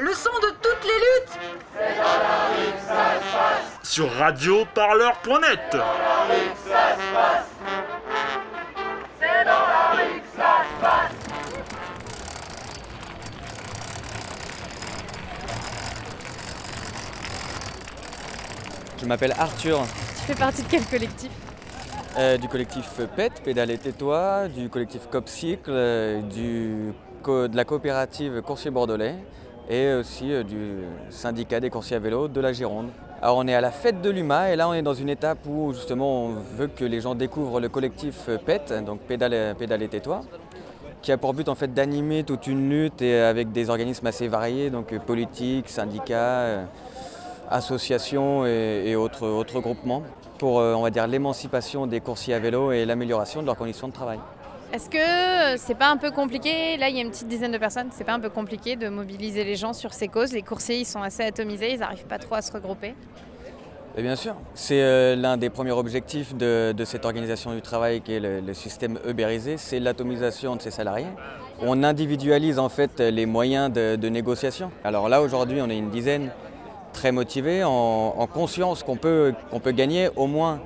le son de toutes les luttes. Sur radioparleur.net. Je m'appelle Arthur, Tu fais partie de quel collectif? Euh, du collectif PET, Pédale et Tais-toi, du collectif Copcycle, euh, du co- de la coopérative Coursier Bordelais et aussi euh, du syndicat des coursiers à vélo de la Gironde. Alors on est à la fête de l'UMA et là on est dans une étape où justement on veut que les gens découvrent le collectif PET, donc Pédale, Pédale et Tais-toi, qui a pour but en fait d'animer toute une lutte avec des organismes assez variés, donc euh, politiques, syndicats, euh, associations et, autres, groupements pour euh, on l'émancipation des coursiers à vélo et l'amélioration de leurs conditions de travail. Est-ce que euh, c'est pas un peu compliqué? Là, il y a une petite dizaine de personnes. C'est pas un peu compliqué de mobiliser les gens sur ces causes? Les coursiers, ils sont assez atomisés, ils n'arrivent pas trop à se regrouper? Bien sûr, c'est euh, l'un des premiers objectifs de, cette organisation du travail qui est le, système ubérisé, c'est l'atomisation de ses salariés. On individualise en fait les moyens de, de négociation. Alors là aujourd'hui on est une dizaine très motivés, en, en conscience qu'on peut, qu'on peut gagner au moins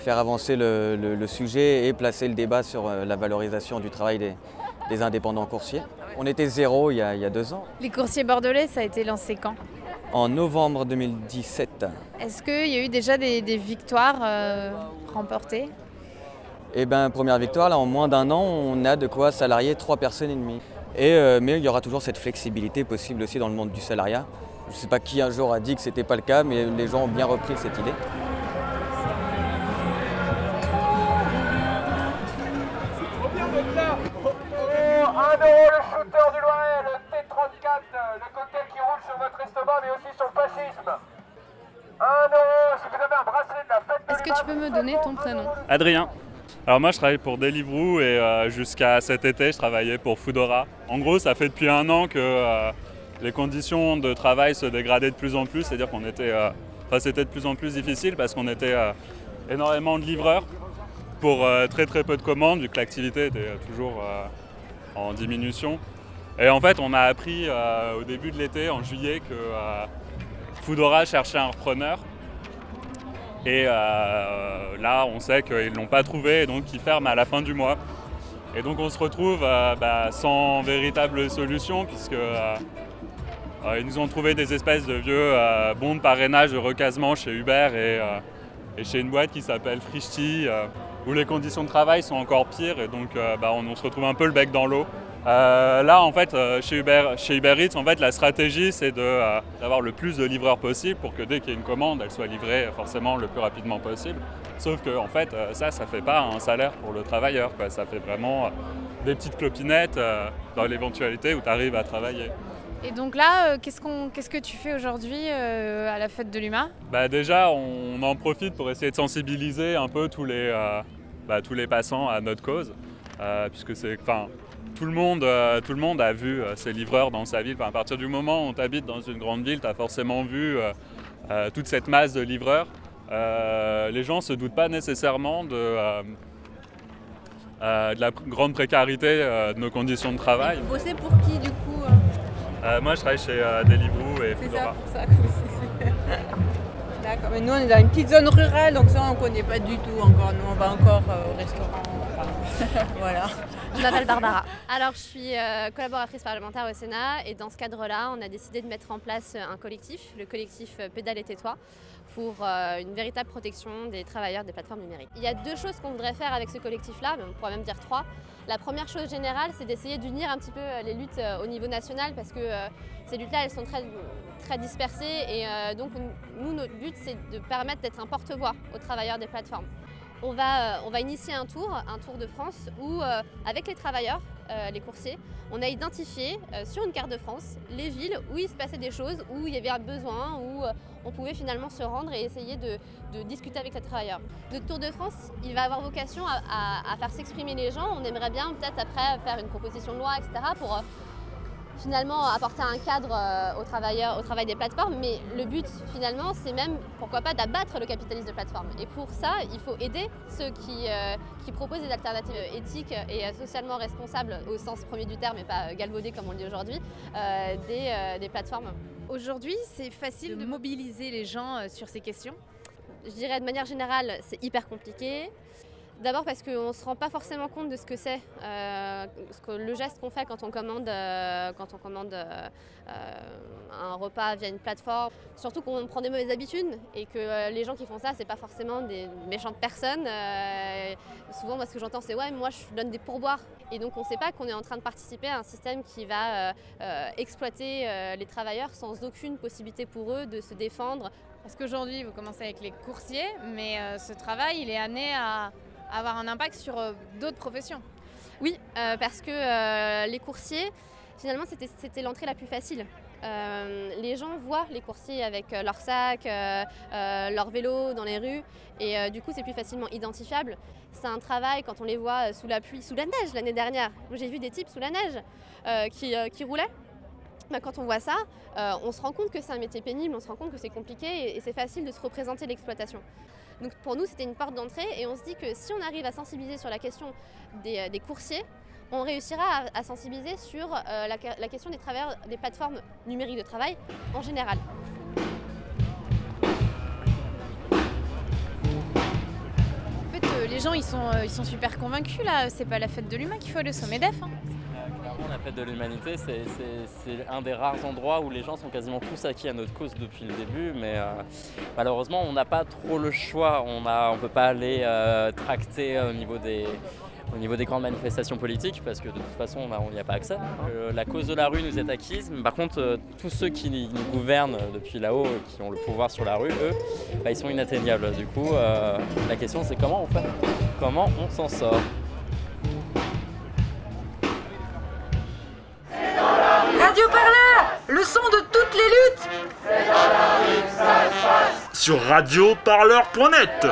faire avancer le, le- le sujet et placer le débat sur euh, la valorisation du travail des, des indépendants coursiers. On était zéro il y a, il y a deux ans, Les coursiers bordelais, ça a été lancé quand? En novembre 2017. Est-ce qu'il y a eu déjà des, des victoires euh, remportées? Eh bien, première victoire, là, en moins d'un an, on a de quoi salarier trois personnes et demie. Et, euh, mais il y aura toujours cette flexibilité possible aussi dans le monde du salariat. Je ne sais pas qui un jour a dit que ce n'était pas le cas, mais les gens ont bien repris cette idée. Shooter du Loiret, le T34, le cocktail qui roule sur votre estomac mais aussi sur le fascisme. 1 euro si vous avez un bracelet de la fête de Est-ce que tu peux me donner ton prénom Adrien. Alors moi je travaille pour Deliveroo et euh, jusqu'à cet été je travaillais pour Foodora. En gros ça fait depuis un an que euh, les conditions de travail se dégradaient de plus en plus, c'est-à-dire qu'on était, euh, enfin, c'était de plus en plus difficile parce qu'on était euh, énormément de livreurs pour euh, très très peu de commandes vu que l'activité était toujours euh, en diminution. Et en fait on a appris euh, au début de l'été, en juillet, que euh, Foodora cherchait un repreneur. Et euh, là, on sait qu'ils ne l'ont pas trouvé et donc ils ferment à la fin du mois. Et donc on se retrouve euh, bah, sans véritable solution puisque ils nous ont trouvé des espèces de vieux bons de parrainage de recasement chez Uber et, chez une boîte qui s'appelle Frishti où les conditions de travail sont encore pires et donc euh, bah, on, se retrouve un peu le bec dans l'eau. Euh, là, en fait, euh, chez Uber, chez Uber Eats, en fait, la stratégie, c'est d'avoir le plus de livreurs possible pour que dès qu'il y a une commande, elle soit livrée forcément le plus rapidement possible. Sauf que, fait, ça, ça fait pas un salaire pour le travailleur. Ça fait vraiment des petites clopinettes dans l'éventualité où tu arrives à travailler. Et donc là, euh, qu'est-ce, qu'on, qu'est-ce que tu fais aujourd'hui euh, à la fête de l'UMA Bah déjà, on en profite pour essayer de sensibiliser un peu tous les, euh, bah, tous les passants à notre cause, euh, puisque c'est, enfin, tout le monde, euh, tout le monde a vu euh, ces livreurs dans sa ville. Enfin, à partir du moment où tu habites dans une grande ville, tu as forcément vu euh, euh, toute cette masse de livreurs. Euh, les gens ne se doutent pas nécessairement de, euh, euh, de la pr- grande précarité euh, de nos conditions de travail. Vous bossez pour qui du coup? Euh moi, je travaille chez euh, Deliveroo et C'est Foodora. ça pour ça que vous D'accord, mais nous on est dans une petite zone rurale donc ça on connaît pas du tout encore. Nous on va encore euh, au restaurant. voilà. Je m'appelle Barbara. Alors, je suis euh, collaboratrice parlementaire au Sénat et dans ce cadre-là, on a décidé de mettre en place un collectif, le collectif euh, Pédale et Tais-toi, pour euh, une véritable protection des travailleurs des plateformes numériques. Il y a deux choses qu'on voudrait faire avec ce collectif-là, mais on pourrait même dire trois. La première chose générale, c'est d'essayer d'unir un petit peu euh, les luttes euh, au niveau national parce que euh, ces luttes-là, elles sont très, très dispersées et euh, donc nous, notre but, c'est de permettre d'être un porte-voix aux travailleurs des plateformes. On va, euh, on va initier un tour, un tour de France, où euh, avec les travailleurs, euh, les coursiers, on a identifié sur une carte de France les villes où il se passait des choses, où il y avait un besoin, où on pouvait finalement se rendre et essayer de, discuter avec les travailleurs. Notre tour de France, il va avoir vocation à, faire s'exprimer les gens. On aimerait bien peut-être après faire une proposition de loi, etc. pour finalement apporter un cadre euh, aux travailleurs, au travail des plateformes, mais le but finalement c'est même pourquoi pas d'abattre le capitalisme de plateforme. Et pour ça, il faut aider ceux qui, euh, qui proposent des alternatives éthiques et euh, socialement responsables au sens premier du terme et pas galvaudées comme on le dit aujourd'hui, des, des plateformes. Aujourd'hui, c'est facile de mobiliser les gens sur ces questions? Je dirais de manière générale, c'est hyper compliqué. D'abord parce qu'on ne se rend pas forcément compte de ce que c'est, euh, le geste qu'on fait quand on commande, euh, quand on commande euh, un repas via une plateforme. Surtout qu'on prend des mauvaises habitudes et que les gens qui font ça, c'est pas forcément des méchantes personnes. souvent, moi, ce que j'entends, c'est ouais, moi, je donne des pourboires. Et donc, on ne sait pas qu'on est en train de participer à un système qui va exploiter les travailleurs sans aucune possibilité pour eux de se défendre. Parce qu'aujourd'hui, vous commencez avec les coursiers, mais ce travail, il est amené à avoir un impact sur euh, d'autres professions. Oui, euh, parce que euh, les coursiers, finalement, c'était l'entrée la plus facile. les gens voient les coursiers avec leurs sacs, leurs vélos dans les rues, et du coup, c'est plus facilement identifiable. C'est un travail quand on les voit sous la pluie, sous la neige l'année dernière. J'ai vu des types sous la neige qui, qui, roulaient. Bah, quand on voit ça, on se rend compte que c'est un métier pénible, on se rend compte que c'est compliqué et c'est facile de se représenter l'exploitation. Donc pour nous, c'était une porte d'entrée et on se dit que si on arrive à sensibiliser sur la question des, euh, coursiers, on réussira à, sensibiliser sur euh, la, question des plateformes numériques de travail en général. En fait, euh, les gens, ils sont, ils sont super convaincus là. C'est pas la fête de l'humain qu'il faut aller au sommet d'EF. Hein la fête de l'humanité, c'est un des rares endroits où les gens sont quasiment tous acquis à notre cause depuis le début, mais euh, malheureusement, on n'a pas trop le choix. On ne peut pas aller euh, tracter au niveau des au niveau des grandes manifestations politiques, parce que de toute façon, on n'y a pas accès. Euh, la cause de la rue nous est acquise, mais par contre, tous ceux qui nous gouvernent depuis là-haut, qui ont le pouvoir sur la rue, eux, bah, ils sont inatteignables. Du coup, la question, c'est comment on fait? Comment on s'en sort? sur radioparleur.net.